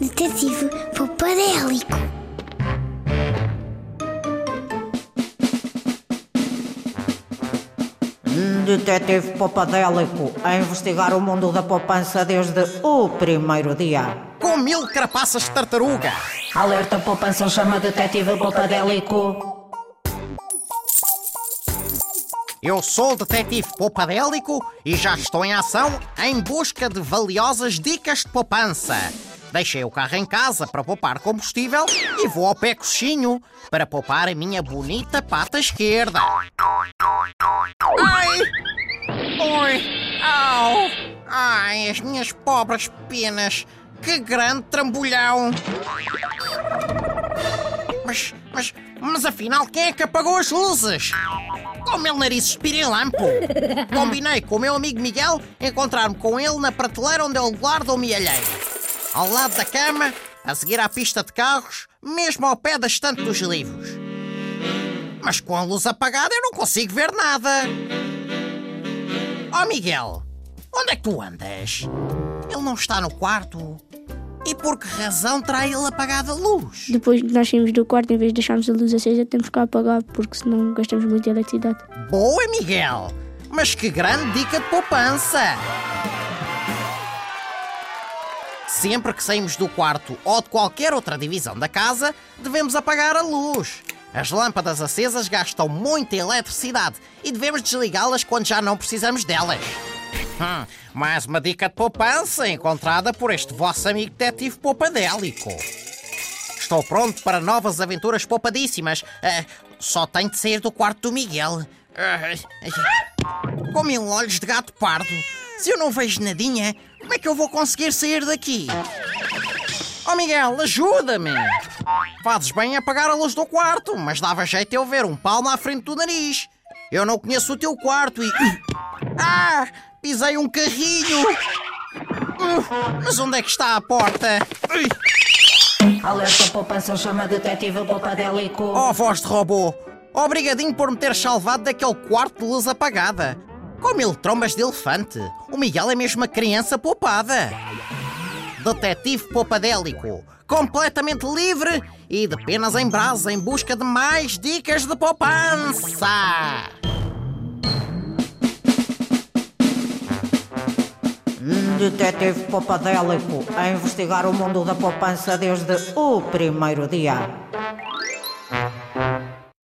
Detetive Popadélico. Detetive Popadélico a investigar o mundo da poupança desde o primeiro dia. Com mil carapaças de tartaruga. Alerta poupança chama Detetive Popadélico. Eu sou o detetive Poupadélico e já estou em ação em busca de valiosas dicas de poupança. Deixei o carro em casa para poupar combustível e vou ao pé coxinho para poupar a minha bonita pata esquerda. Ai! Oi! Au! Ai, as minhas pobres penas! Que grande trambolhão! Mas, mas, mas afinal, quem é que apagou as luzes? Com o meu nariz espirilampo! Combinei com o meu amigo Miguel encontrar-me com ele na prateleira onde ele guarda o mielheiro. Ao lado da cama, a seguir à pista de carros, mesmo ao pé da estante dos livros. Mas com a luz apagada eu não consigo ver nada. Oh Miguel, onde é que tu andas? Ele não está no quarto. E por que razão terá ele apagado a luz? Depois de nós sairmos do quarto, em vez de deixarmos a luz acesa, temos que a apagar, porque senão gastamos muita eletricidade. Boa, Miguel! Mas que grande dica de poupança! Sempre que saímos do quarto ou de qualquer outra divisão da casa, devemos apagar a luz. As lâmpadas acesas gastam muita eletricidade e devemos desligá-las quando já não precisamos delas. Hum, mais uma dica de poupança encontrada por este vosso amigo detetive poupadélico. Estou pronto para novas aventuras poupadíssimas. Ah, só tenho de sair do quarto do Miguel. Com mil olhos de gato pardo. Se eu não vejo nadinha, como é que eu vou conseguir sair daqui? Oh Miguel, ajuda-me! Fazes bem em apagar a luz do quarto, mas dava jeito eu ver um palmo à frente do nariz. Eu não conheço o teu quarto e. Ah! Pisei um carrinho! Mas onde é que está a porta? Alerta poupança chama Detetive Popadélico. Oh, voz de robô! Obrigadinho por me ter salvado daquele quarto de luz apagada. Com mil trombas de elefante, o Miguel é mesmo uma criança poupada. Detetive Poupadélico, completamente livre e de penas em brasa em busca de mais dicas de poupança. Detetive Popadélico a investigar o mundo da poupança desde o primeiro dia.